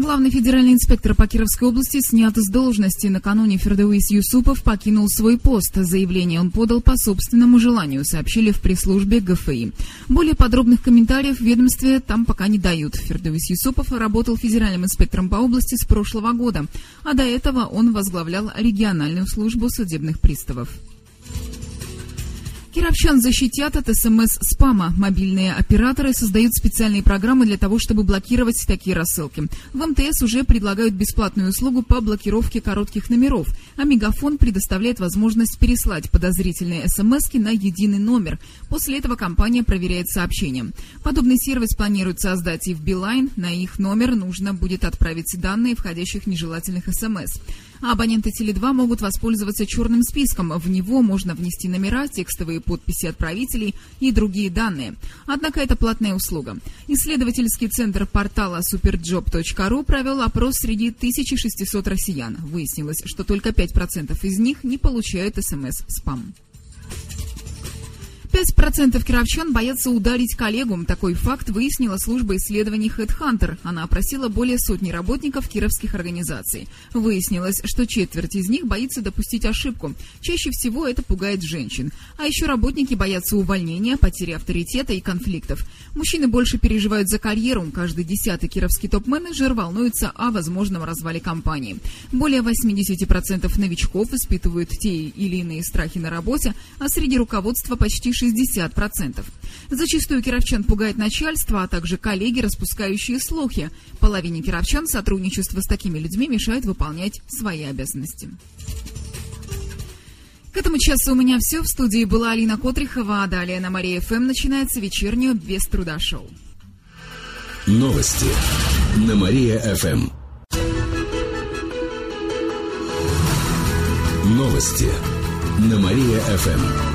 Главный федеральный инспектор по Кировской области снят с должности. Накануне Фердауис Юсупов покинул свой пост. Заявление он подал по собственному желанию, сообщили в пресс-службе ГФИ. Более подробных комментариев в ведомстве там пока не дают. Фердауис Юсупов работал федеральным инспектором по области с прошлого года, а до этого он возглавлял региональную службу судебных приставов. Кировчан защитят от СМС-спама. Мобильные операторы создают специальные программы для того, чтобы блокировать такие рассылки. В МТС уже предлагают бесплатную услугу по блокировке коротких номеров, а Мегафон предоставляет возможность переслать подозрительные СМС на единый номер. После этого компания проверяет сообщения. Подобный сервис планируют создать и в Билайн. На их номер нужно будет отправить данные входящих нежелательных СМС. А абоненты Теле2 могут воспользоваться черным списком. В него можно внести номера, текстовые подписи отправителей и другие данные. Однако это платная услуга. Исследовательский центр портала superjob.ru провел опрос среди 1600 россиян. Выяснилось, что только 5% из них не получают смс-спам. 5% кировчан боятся ударить коллегу. Такой факт выяснила служба исследований HeadHunter. Она опросила более сотни работников кировских организаций. Выяснилось, что четверть из них боится допустить ошибку. Чаще всего это пугает женщин. А еще работники боятся увольнения, потери авторитета и конфликтов. Мужчины больше переживают за карьеру. Каждый десятый кировский топ-менеджер волнуется о возможном развале компании. Более 80% новичков испытывают те или иные страхи на работе, а среди руководства почти 60%. Зачастую кировчан пугает начальство, а также коллеги, распускающие слухи. Половине кировчан сотрудничество с такими людьми мешает выполнять свои обязанности. К этому часу у меня все. В студии была Алина Котрихова, а далее на Мария ФМ начинается вечернее без труда шоу. Новости на Мария-ФМ. Новости на Мария-ФМ.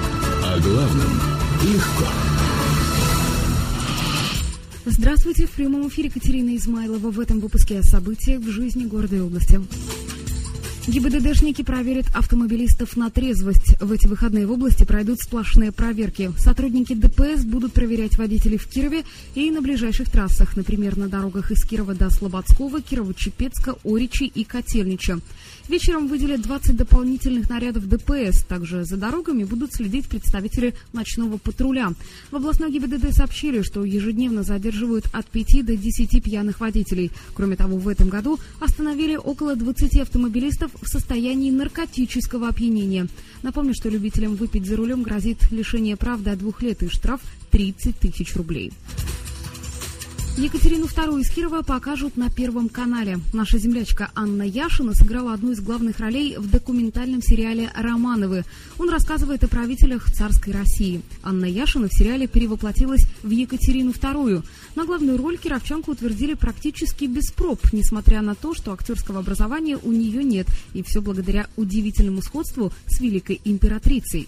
О главном легко. Здравствуйте, в прямом эфире Катерина Измайлова в этом выпуске о событиях в жизни города и области. ГИБДДшники проверят автомобилистов на трезвость. В эти выходные в области пройдут сплошные проверки. Сотрудники ДПС будут проверять водителей в Кирове и на ближайших трассах, например, на дорогах из Кирова до Слободского, Кирово-Чепецка, Оричи и Котельнича. Вечером выделят 20 дополнительных нарядов ДПС. Также за дорогами будут следить представители ночного патруля. В областной ГИБДД сообщили, что ежедневно задерживают от 5 до 10 пьяных водителей. Кроме того, в этом году остановили около 20 автомобилистов в состоянии наркотического опьянения. Напомню, что любителям выпить за рулем грозит лишение прав до двух лет и штраф 30 тысяч рублей. Екатерину II из Кирова покажут на Первом канале. Наша землячка Анна Яшина сыграла одну из главных ролей в документальном сериале «Романовы». Он рассказывает о правителях царской России. Анна Яшина в сериале перевоплотилась в Екатерину II. На главную роль кировчанку утвердили практически без проб, несмотря на то, что актерского образования у нее нет. И все благодаря удивительному сходству с великой императрицей.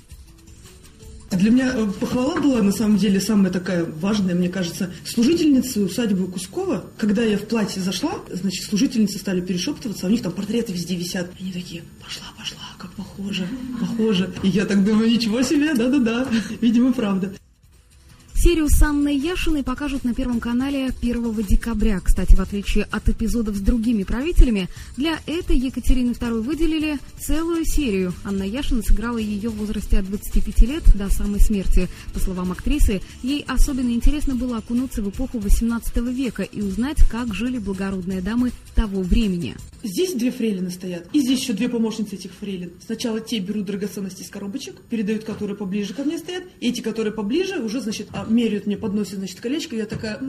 Для меня э, похвала была, на самом деле, самая такая важная, мне кажется, служительницы усадьбы Кускова. Когда я в платье зашла, значит, служительницы стали перешептываться, а у них там портреты везде висят. Они такие, пошла, пошла, как похоже, похоже. И я так думаю, ничего себе, да-да-да, видимо, правда. Серию с Анной Яшиной покажут на Первом канале 1 декабря. Кстати, в отличие от эпизодов с другими правителями, для этой Екатерины II выделили целую серию. Анна Яшина сыграла ее в возрасте от 25 лет до самой смерти. По словам актрисы, ей особенно интересно было окунуться в эпоху 18 века и узнать, как жили благородные дамы того времени. Здесь две фрейлины стоят, и здесь еще две помощницы этих фрейлин. Сначала те берут драгоценности из коробочек, передают, которые поближе ко мне стоят, и эти, которые поближе, уже, значит, а, меряют мне, подносят, значит, колечко, я такая,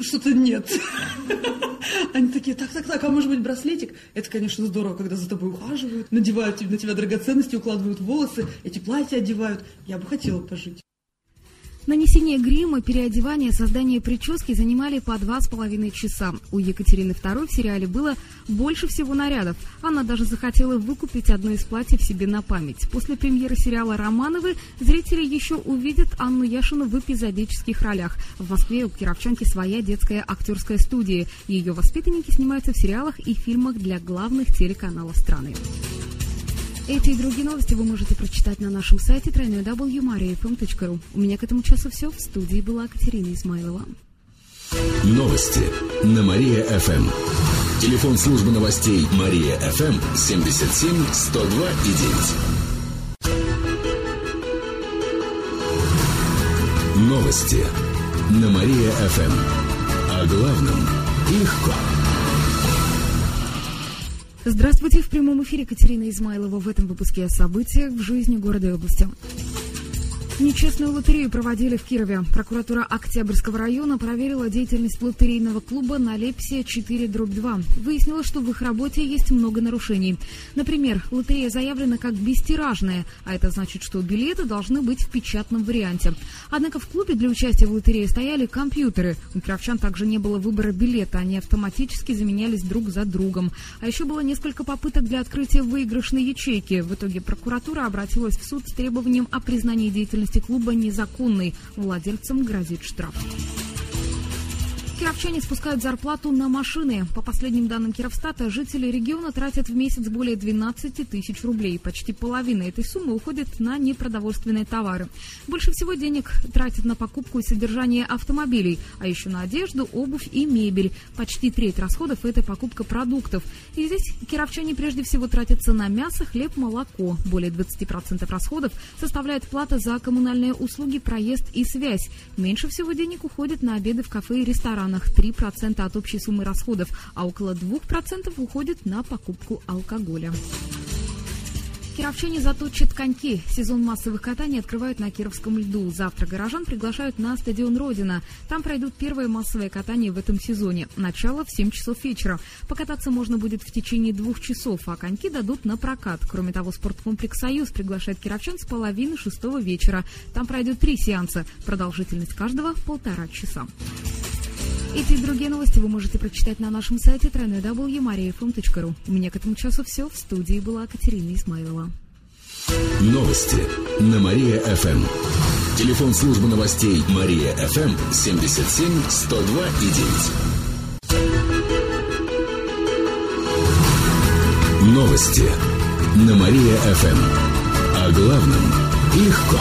что-то нет. Они такие, так, так, так, а может быть браслетик? Это, конечно, здорово, когда за тобой ухаживают, надевают на тебя драгоценности, укладывают волосы, эти платья одевают. Я бы хотела пожить. Нанесение грима, переодевание, создание прически занимали по два с половиной часа. У Екатерины II в сериале было больше всего нарядов. Она даже захотела выкупить одно из платьев себе на память. После премьеры сериала «Романовы» зрители еще увидят Анну Яшину в эпизодических ролях. В Москве у кировчанки своя детская актерская студия. Ее воспитанники снимаются в сериалах и фильмах для главных телеканалов страны. Эти и другие новости вы можете прочитать на нашем сайте www.mariafm.ru. У меня к этому часу все. В студии была Катерина Измайлова. Новости на Мария-ФМ. Телефон службы новостей Мария-ФМ 77 102 и 9. Новости на Мария-ФМ. О главном легко. Здравствуйте, в прямом эфире Катерина Измайлова в этом выпуске о событиях в жизни города и области. Нечестную лотерею проводили в Кирове. Прокуратура Октябрьского района проверила деятельность лотерейного клуба «Налепсия 4-2». Выяснилось, что в их работе есть много нарушений. Например, лотерея заявлена как бестиражная, а это значит, что билеты должны быть в печатном варианте. Однако в клубе для участия в лотерее стояли компьютеры. У кировчан также не было выбора билета, они автоматически заменялись друг за другом. А еще было несколько попыток для открытия выигрышной ячейки. В итоге прокуратура обратилась в суд с требованием о признании деятельности деятельности клуба незаконной. Владельцам грозит штраф. Кировчане спускают зарплату на машины. По последним данным Кировстата, жители региона тратят в месяц более 12 тысяч рублей. Почти половина этой суммы уходит на непродовольственные товары. Больше всего денег тратят на покупку и содержание автомобилей, а еще на одежду, обувь и мебель. Почти треть расходов – это покупка продуктов. И здесь кировчане прежде всего тратятся на мясо, хлеб, молоко. Более 20% расходов составляет плата за коммунальные услуги, проезд и связь. Меньше всего денег уходит на обеды в кафе и рестораны ресторанах 3% от общей суммы расходов, а около 2% уходит на покупку алкоголя. Кировчане заточат коньки. Сезон массовых катаний открывают на Кировском льду. Завтра горожан приглашают на стадион Родина. Там пройдут первые массовые катания в этом сезоне. Начало в 7 часов вечера. Покататься можно будет в течение двух часов, а коньки дадут на прокат. Кроме того, спорткомплекс «Союз» приглашает кировчан с половины шестого вечера. Там пройдет три сеанса. Продолжительность каждого – полтора часа. Эти и другие новости вы можете прочитать на нашем сайте www.mariafm.ru. У меня к этому часу все. В студии была Катерина Исмаилова. Новости на Мария-ФМ. Телефон службы новостей Мария-ФМ 77 102 и 9. Новости на Мария-ФМ. О главном легко.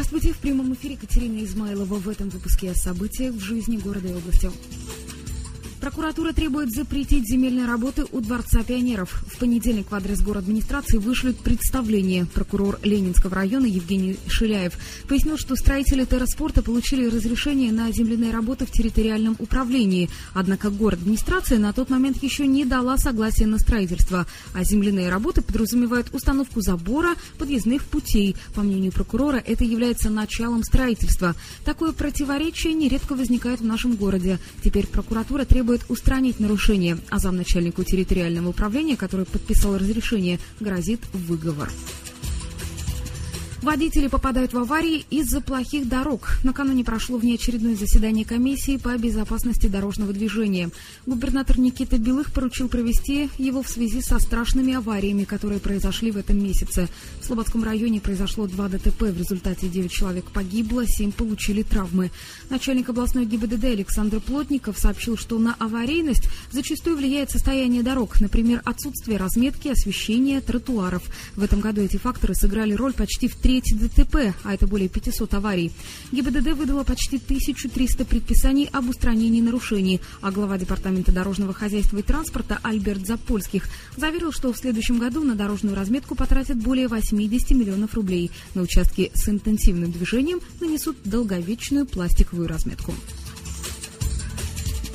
Здравствуйте, в прямом эфире Катерина Измайлова в этом выпуске о событиях в жизни города и области. Прокуратура требует запретить земельные работы у Дворца пионеров. В понедельник в адрес город администрации вышлют представление. Прокурор Ленинского района Евгений Шиляев пояснил, что строители терраспорта получили разрешение на земляные работы в территориальном управлении. Однако город администрация на тот момент еще не дала согласия на строительство. А земляные работы подразумевают установку забора, подъездных путей. По мнению прокурора, это является началом строительства. Такое противоречие нередко возникает в нашем городе. Теперь прокуратура требует требует устранить нарушение, а замначальнику территориального управления, который подписал разрешение, грозит выговор. Водители попадают в аварии из-за плохих дорог. Накануне прошло внеочередное заседание комиссии по безопасности дорожного движения. Губернатор Никита Белых поручил провести его в связи со страшными авариями, которые произошли в этом месяце. В Слободском районе произошло два ДТП. В результате 9 человек погибло, 7 получили травмы. Начальник областной ГИБДД Александр Плотников сообщил, что на аварийность зачастую влияет состояние дорог, например, отсутствие разметки, освещения, тротуаров. В этом году эти факторы сыграли роль почти в треть ДТП, а это более 500 аварий. ГИБДД выдала почти 1300 предписаний об устранении нарушений, а глава Департамента дорожного хозяйства и транспорта Альберт Запольских заверил, что в следующем году на дорожную разметку потратят более 80 миллионов рублей. На участке с интенсивным движением нанесут долговечную пластиковую разметку.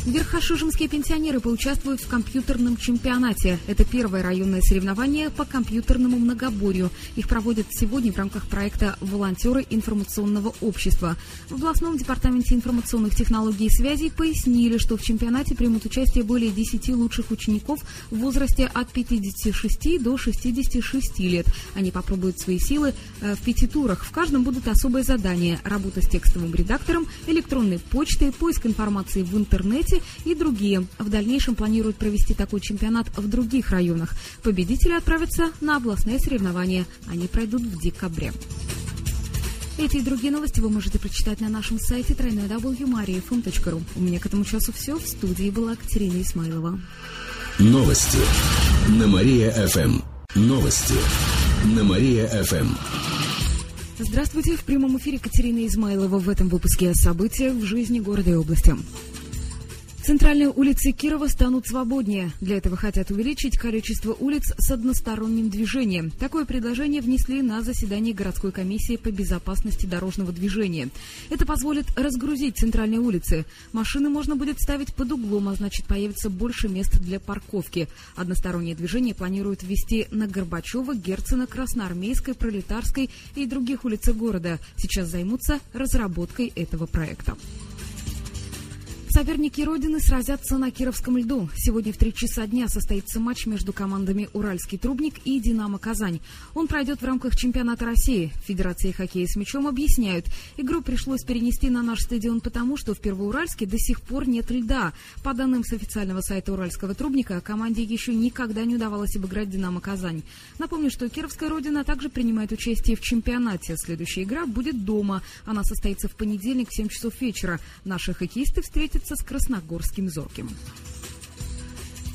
Верхошижемские пенсионеры поучаствуют в компьютерном чемпионате. Это первое районное соревнование по компьютерному многоборью. Их проводят сегодня в рамках проекта «Волонтеры информационного общества». В областном департаменте информационных технологий и связей пояснили, что в чемпионате примут участие более 10 лучших учеников в возрасте от 56 до 66 лет. Они попробуют свои силы э, в пяти турах. В каждом будут особые задания. Работа с текстовым редактором, электронной почтой, поиск информации в интернете, области и другие. В дальнейшем планируют провести такой чемпионат в других районах. Победители отправятся на областные соревнования. Они пройдут в декабре. Эти и другие новости вы можете прочитать на нашем сайте www.mariafm.ru. У меня к этому часу все. В студии была Катерина Исмайлова. Новости на Мария-ФМ. Новости на Мария-ФМ. Здравствуйте. В прямом эфире Катерина Измайлова в этом выпуске о событиях в жизни города и области. Центральные улицы Кирова станут свободнее. Для этого хотят увеличить количество улиц с односторонним движением. Такое предложение внесли на заседание городской комиссии по безопасности дорожного движения. Это позволит разгрузить центральные улицы. Машины можно будет ставить под углом, а значит появится больше мест для парковки. Одностороннее движение планируют ввести на Горбачева, Герцена, Красноармейской, Пролетарской и других улицах города. Сейчас займутся разработкой этого проекта. Соперники Родины сразятся на Кировском льду. Сегодня в три часа дня состоится матч между командами «Уральский трубник» и «Динамо Казань». Он пройдет в рамках чемпионата России. Федерации хоккея с мячом объясняют, игру пришлось перенести на наш стадион потому, что в Первоуральске до сих пор нет льда. По данным с официального сайта «Уральского трубника», команде еще никогда не удавалось обыграть «Динамо Казань». Напомню, что Кировская Родина также принимает участие в чемпионате. Следующая игра будет дома. Она состоится в понедельник в 7 часов вечера. Наши хоккеисты встретятся встретиться с красногорским зорким.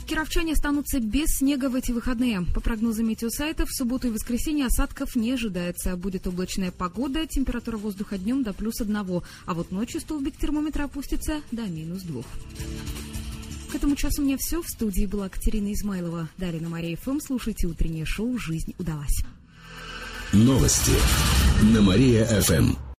Кировчане останутся без снега в эти выходные. По прогнозам метеосайтов, в субботу и воскресенье осадков не ожидается. Будет облачная погода, температура воздуха днем до плюс одного, а вот ночью столбик термометра опустится до минус двух. К этому часу у меня все. В студии была Катерина Измайлова. Далее на Мария ФМ слушайте утреннее шоу «Жизнь удалась». Новости на Мария ФМ.